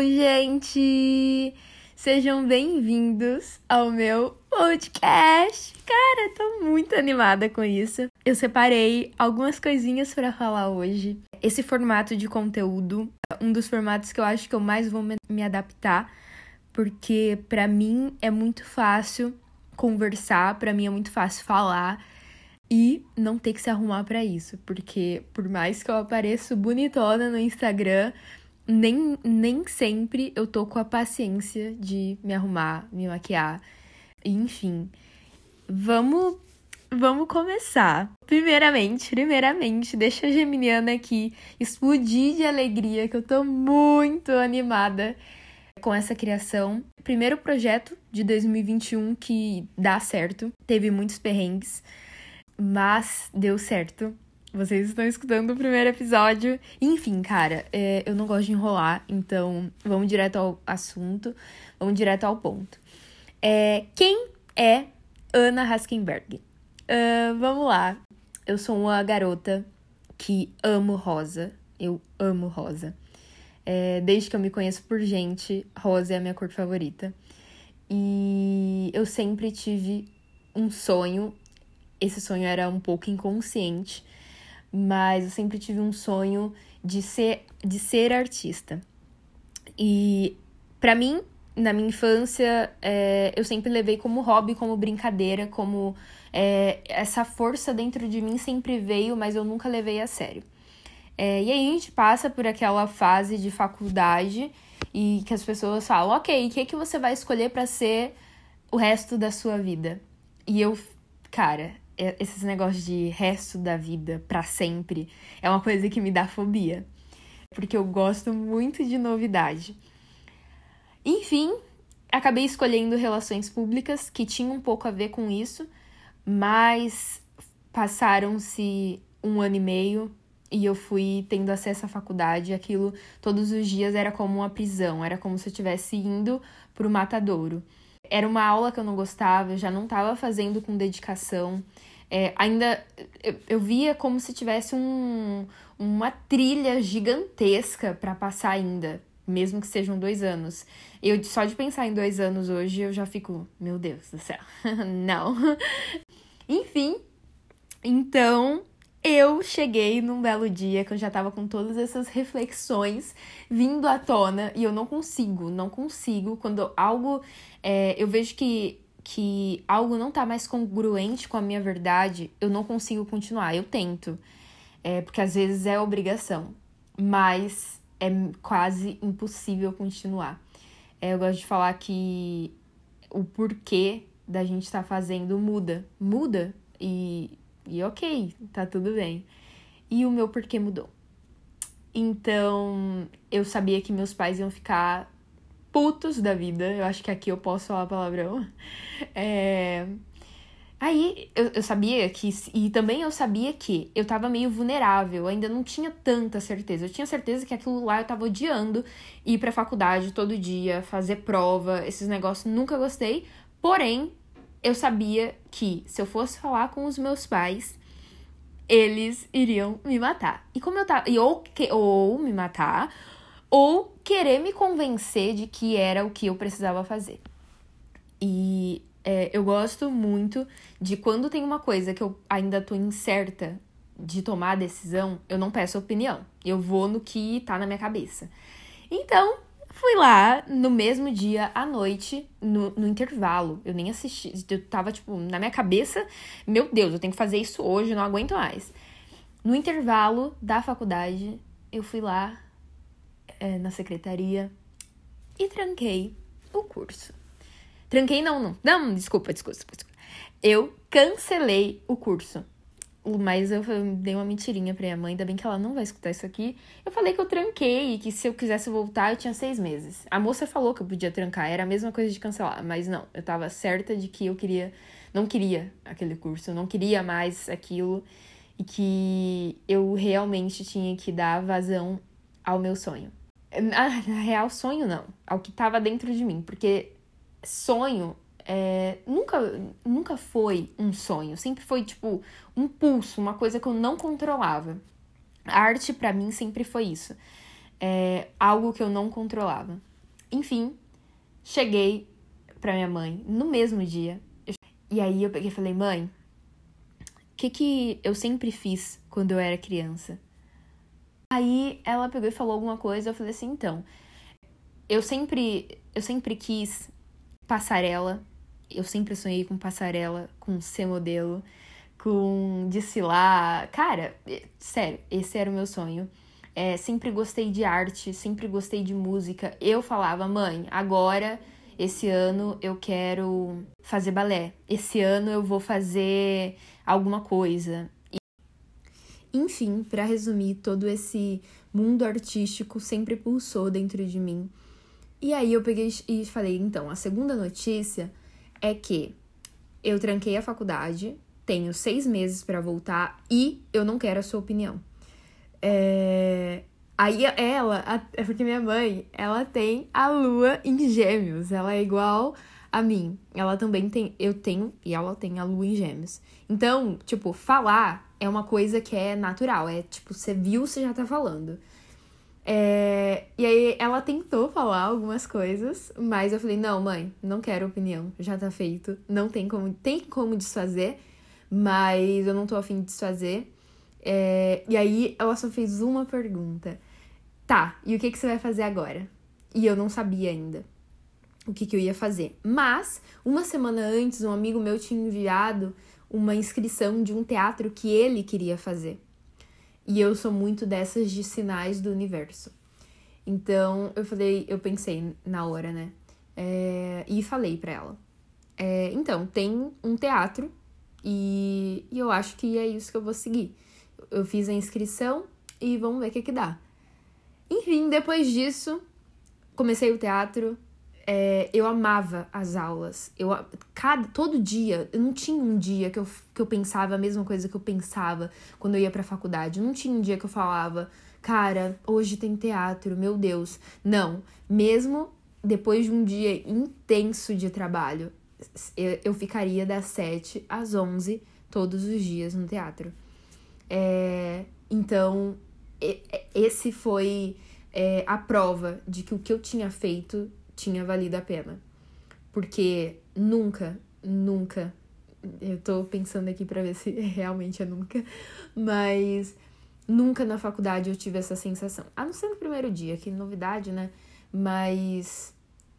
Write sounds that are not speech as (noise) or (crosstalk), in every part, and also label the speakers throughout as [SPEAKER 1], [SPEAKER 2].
[SPEAKER 1] Oi, gente! Sejam bem-vindos ao meu podcast. Cara, tô muito animada com isso. Eu separei algumas coisinhas para falar hoje. Esse formato de conteúdo é um dos formatos que eu acho que eu mais vou me adaptar, porque para mim é muito fácil conversar, para mim é muito fácil falar e não ter que se arrumar para isso, porque por mais que eu apareça bonitona no Instagram, nem, nem sempre eu tô com a paciência de me arrumar, me maquiar, enfim. Vamos vamos começar. Primeiramente, primeiramente, deixa a Geminiana aqui explodir de alegria, que eu tô muito animada com essa criação. Primeiro projeto de 2021 que dá certo, teve muitos perrengues, mas deu certo. Vocês estão escutando o primeiro episódio. Enfim, cara, é, eu não gosto de enrolar, então vamos direto ao assunto, vamos direto ao ponto. É, quem é Ana Haskenberg? Uh, vamos lá. Eu sou uma garota que amo rosa. Eu amo rosa. É, desde que eu me conheço por gente, rosa é a minha cor favorita. E eu sempre tive um sonho. Esse sonho era um pouco inconsciente mas eu sempre tive um sonho de ser, de ser artista. E para mim, na minha infância, é, eu sempre levei como hobby, como brincadeira, como é, essa força dentro de mim sempre veio, mas eu nunca levei a sério. É, e aí a gente passa por aquela fase de faculdade e que as pessoas falam, ok, o que, que você vai escolher para ser o resto da sua vida? E eu, cara, esses negócios de resto da vida para sempre é uma coisa que me dá fobia, porque eu gosto muito de novidade. Enfim, acabei escolhendo relações públicas que tinham um pouco a ver com isso, mas passaram-se um ano e meio e eu fui tendo acesso à faculdade. Aquilo todos os dias era como uma prisão, era como se eu estivesse indo para o matadouro. Era uma aula que eu não gostava, eu já não estava fazendo com dedicação. É, ainda eu, eu, via como se tivesse um, uma trilha gigantesca para passar ainda, mesmo que sejam dois anos. Eu só de pensar em dois anos hoje eu já fico, meu Deus do céu, (laughs) não. Enfim, então eu cheguei num belo dia que eu já tava com todas essas reflexões vindo à tona e eu não consigo, não consigo. Quando algo. É, eu vejo que que algo não tá mais congruente com a minha verdade, eu não consigo continuar. Eu tento. É, porque às vezes é obrigação. Mas é quase impossível continuar. É, eu gosto de falar que o porquê da gente estar tá fazendo muda. Muda e, e ok, tá tudo bem. E o meu porquê mudou. Então, eu sabia que meus pais iam ficar putos da vida. Eu acho que aqui eu posso falar palavrão. É... Aí eu, eu sabia que. E também eu sabia que eu tava meio vulnerável, ainda não tinha tanta certeza. Eu tinha certeza que aquilo lá eu tava odiando ir pra faculdade todo dia, fazer prova, esses negócios, nunca gostei. Porém, eu sabia que se eu fosse falar com os meus pais, eles iriam me matar. E como eu tava. E ou, ou me matar, ou querer me convencer de que era o que eu precisava fazer. E é, eu gosto muito de quando tem uma coisa que eu ainda tô incerta de tomar a decisão, eu não peço opinião. Eu vou no que tá na minha cabeça. Então, fui lá no mesmo dia à noite, no, no intervalo. Eu nem assisti, eu tava tipo, na minha cabeça, meu Deus, eu tenho que fazer isso hoje, não aguento mais. No intervalo da faculdade, eu fui lá, é, na secretaria e tranquei o curso. Tranquei não, não. Não, desculpa, desculpa, desculpa. Eu cancelei o curso. Mas eu dei uma mentirinha pra minha mãe, ainda bem que ela não vai escutar isso aqui. Eu falei que eu tranquei e que se eu quisesse voltar, eu tinha seis meses. A moça falou que eu podia trancar, era a mesma coisa de cancelar, mas não, eu tava certa de que eu queria, não queria aquele curso, eu não queria mais aquilo e que eu realmente tinha que dar vazão ao meu sonho. Na, na real, sonho não. Ao que estava dentro de mim. Porque sonho é, nunca, nunca foi um sonho. Sempre foi, tipo, um pulso, uma coisa que eu não controlava. A arte, para mim, sempre foi isso. É, algo que eu não controlava. Enfim, cheguei pra minha mãe no mesmo dia. E aí eu peguei e falei, mãe, o que que eu sempre fiz quando eu era criança? Aí ela pegou e falou alguma coisa, eu falei assim, então, eu sempre, eu sempre quis passarela, eu sempre sonhei com passarela, com ser modelo, com desfilar. Cara, sério, esse era o meu sonho. É, sempre gostei de arte, sempre gostei de música. Eu falava, mãe, agora, esse ano eu quero fazer balé. Esse ano eu vou fazer alguma coisa. Enfim, para resumir, todo esse mundo artístico sempre pulsou dentro de mim. E aí eu peguei e falei, então, a segunda notícia é que eu tranquei a faculdade, tenho seis meses para voltar e eu não quero a sua opinião. É... Aí ela, é porque minha mãe, ela tem a lua em gêmeos, ela é igual a mim. Ela também tem, eu tenho, e ela tem a lua em gêmeos. Então, tipo, falar é uma coisa que é natural, é tipo, você viu, você já tá falando. É, e aí ela tentou falar algumas coisas, mas eu falei, não, mãe, não quero opinião, já tá feito, não tem como, tem como desfazer, mas eu não tô afim de desfazer. É, e aí ela só fez uma pergunta. Tá, e o que, que você vai fazer agora? E eu não sabia ainda o que, que eu ia fazer. Mas, uma semana antes, um amigo meu tinha enviado uma inscrição de um teatro que ele queria fazer. E eu sou muito dessas de sinais do universo. Então, eu falei, eu pensei na hora, né? É, e falei pra ela. É, então, tem um teatro e, e eu acho que é isso que eu vou seguir eu fiz a inscrição e vamos ver o que, que dá. Enfim, depois disso, comecei o teatro. É, eu amava as aulas. Eu, cada, todo dia, eu não tinha um dia que eu, que eu pensava a mesma coisa que eu pensava quando eu ia pra faculdade. Não tinha um dia que eu falava, cara, hoje tem teatro, meu Deus. Não, mesmo depois de um dia intenso de trabalho, eu, eu ficaria das 7 às 11 todos os dias no teatro. É, então, esse foi é, a prova de que o que eu tinha feito tinha valido a pena. Porque nunca, nunca, eu tô pensando aqui para ver se (laughs) realmente é nunca, mas nunca na faculdade eu tive essa sensação. A não ser no primeiro dia, que novidade, né? Mas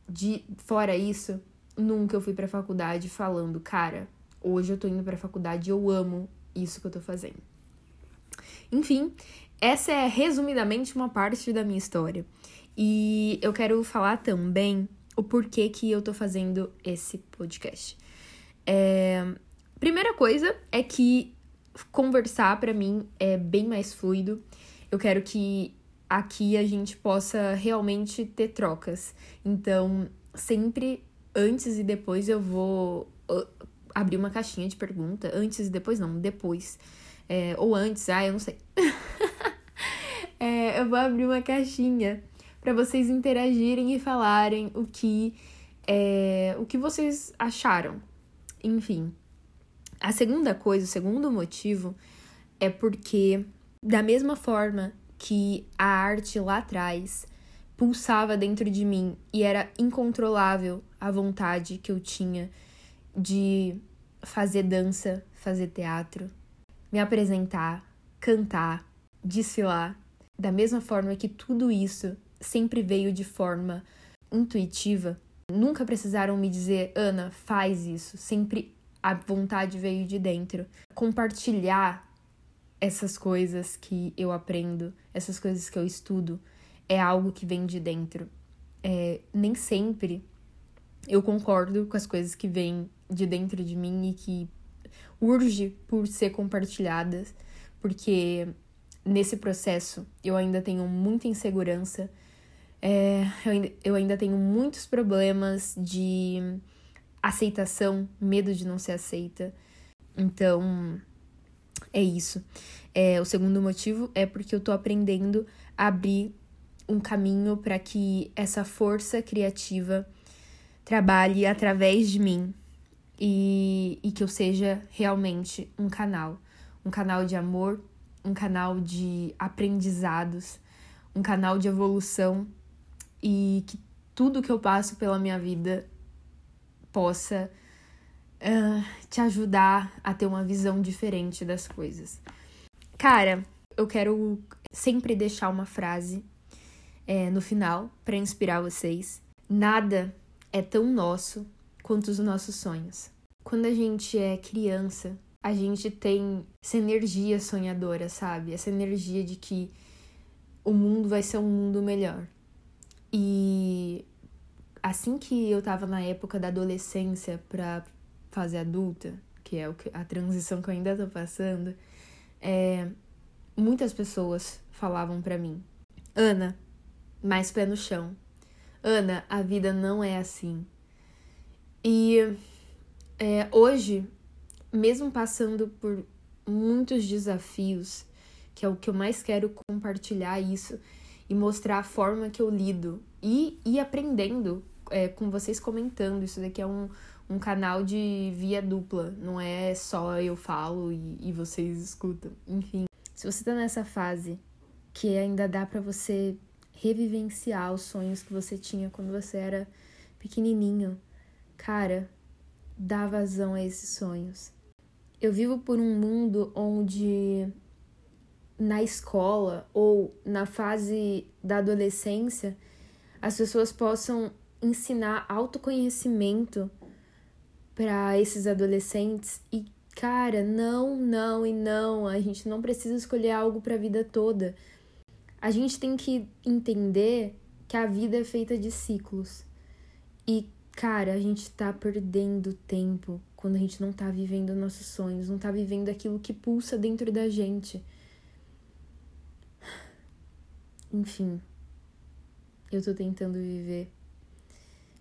[SPEAKER 1] de fora isso, nunca eu fui pra faculdade falando, cara, hoje eu tô indo pra faculdade eu amo isso que eu tô fazendo. Enfim, essa é resumidamente uma parte da minha história. E eu quero falar também o porquê que eu tô fazendo esse podcast. É... Primeira coisa é que conversar para mim é bem mais fluido. Eu quero que aqui a gente possa realmente ter trocas. Então, sempre antes e depois eu vou abrir uma caixinha de pergunta. Antes e depois não, depois. É, ou antes, ah, eu não sei. (laughs) é, eu vou abrir uma caixinha para vocês interagirem e falarem o que é, o que vocês acharam. Enfim. A segunda coisa, o segundo motivo é porque da mesma forma que a arte lá atrás pulsava dentro de mim e era incontrolável a vontade que eu tinha de fazer dança, fazer teatro, me apresentar, cantar, desfilar, da mesma forma que tudo isso sempre veio de forma intuitiva. Nunca precisaram me dizer, Ana, faz isso. Sempre a vontade veio de dentro. Compartilhar essas coisas que eu aprendo, essas coisas que eu estudo, é algo que vem de dentro. É, nem sempre eu concordo com as coisas que vêm de dentro de mim e que urge por ser compartilhadas, porque nesse processo eu ainda tenho muita insegurança, é, eu, ainda, eu ainda tenho muitos problemas de aceitação, medo de não ser aceita. Então, é isso. É, o segundo motivo é porque eu tô aprendendo a abrir um caminho para que essa força criativa trabalhe através de mim, e, e que eu seja realmente um canal um canal de amor, um canal de aprendizados, um canal de evolução e que tudo que eu passo pela minha vida possa uh, te ajudar a ter uma visão diferente das coisas. Cara, eu quero sempre deixar uma frase é, no final para inspirar vocês. Nada é tão nosso quanto os nossos sonhos. Quando a gente é criança, a gente tem essa energia sonhadora, sabe? Essa energia de que o mundo vai ser um mundo melhor. E assim que eu tava na época da adolescência pra fase adulta, que é a transição que eu ainda tô passando, é, muitas pessoas falavam para mim: Ana, mais pé no chão. Ana, a vida não é assim. E é, hoje, mesmo passando por muitos desafios, que é o que eu mais quero compartilhar isso e mostrar a forma que eu lido e, e aprendendo é, com vocês comentando. Isso daqui é um, um canal de via dupla, não é só eu falo e, e vocês escutam. Enfim, se você tá nessa fase que ainda dá para você revivenciar os sonhos que você tinha quando você era pequenininho, cara, dá vazão a esses sonhos. Eu vivo por um mundo onde na escola ou na fase da adolescência as pessoas possam ensinar autoconhecimento para esses adolescentes e cara, não, não e não, a gente não precisa escolher algo para a vida toda. A gente tem que entender que a vida é feita de ciclos. E cara, a gente tá perdendo tempo quando a gente não tá vivendo nossos sonhos, não tá vivendo aquilo que pulsa dentro da gente. Enfim, eu tô tentando viver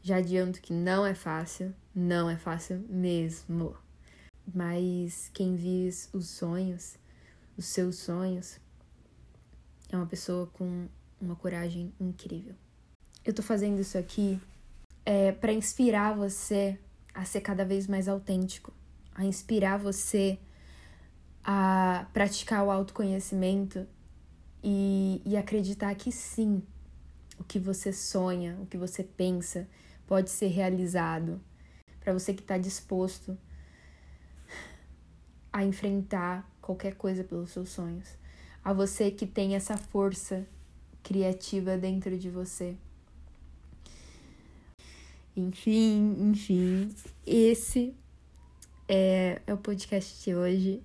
[SPEAKER 1] já adianto que não é fácil, não é fácil mesmo. Mas quem vive os sonhos, os seus sonhos, é uma pessoa com uma coragem incrível. Eu tô fazendo isso aqui é, para inspirar você a ser cada vez mais autêntico, a inspirar você a praticar o autoconhecimento e, acreditar que sim, o que você sonha, o que você pensa, pode ser realizado. Para você que está disposto a enfrentar qualquer coisa pelos seus sonhos. A você que tem essa força criativa dentro de você. Enfim, enfim, esse é, é o podcast de hoje.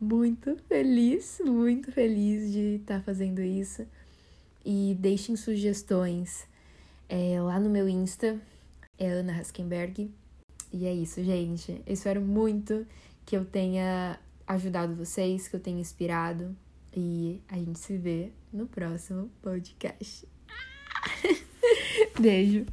[SPEAKER 1] Muito feliz, muito feliz de estar tá fazendo isso. E deixem sugestões é, lá no meu Insta, é Ana Haskenberg. E é isso, gente. Eu espero muito que eu tenha ajudado vocês, que eu tenha inspirado. E a gente se vê no próximo podcast. (laughs) Beijo.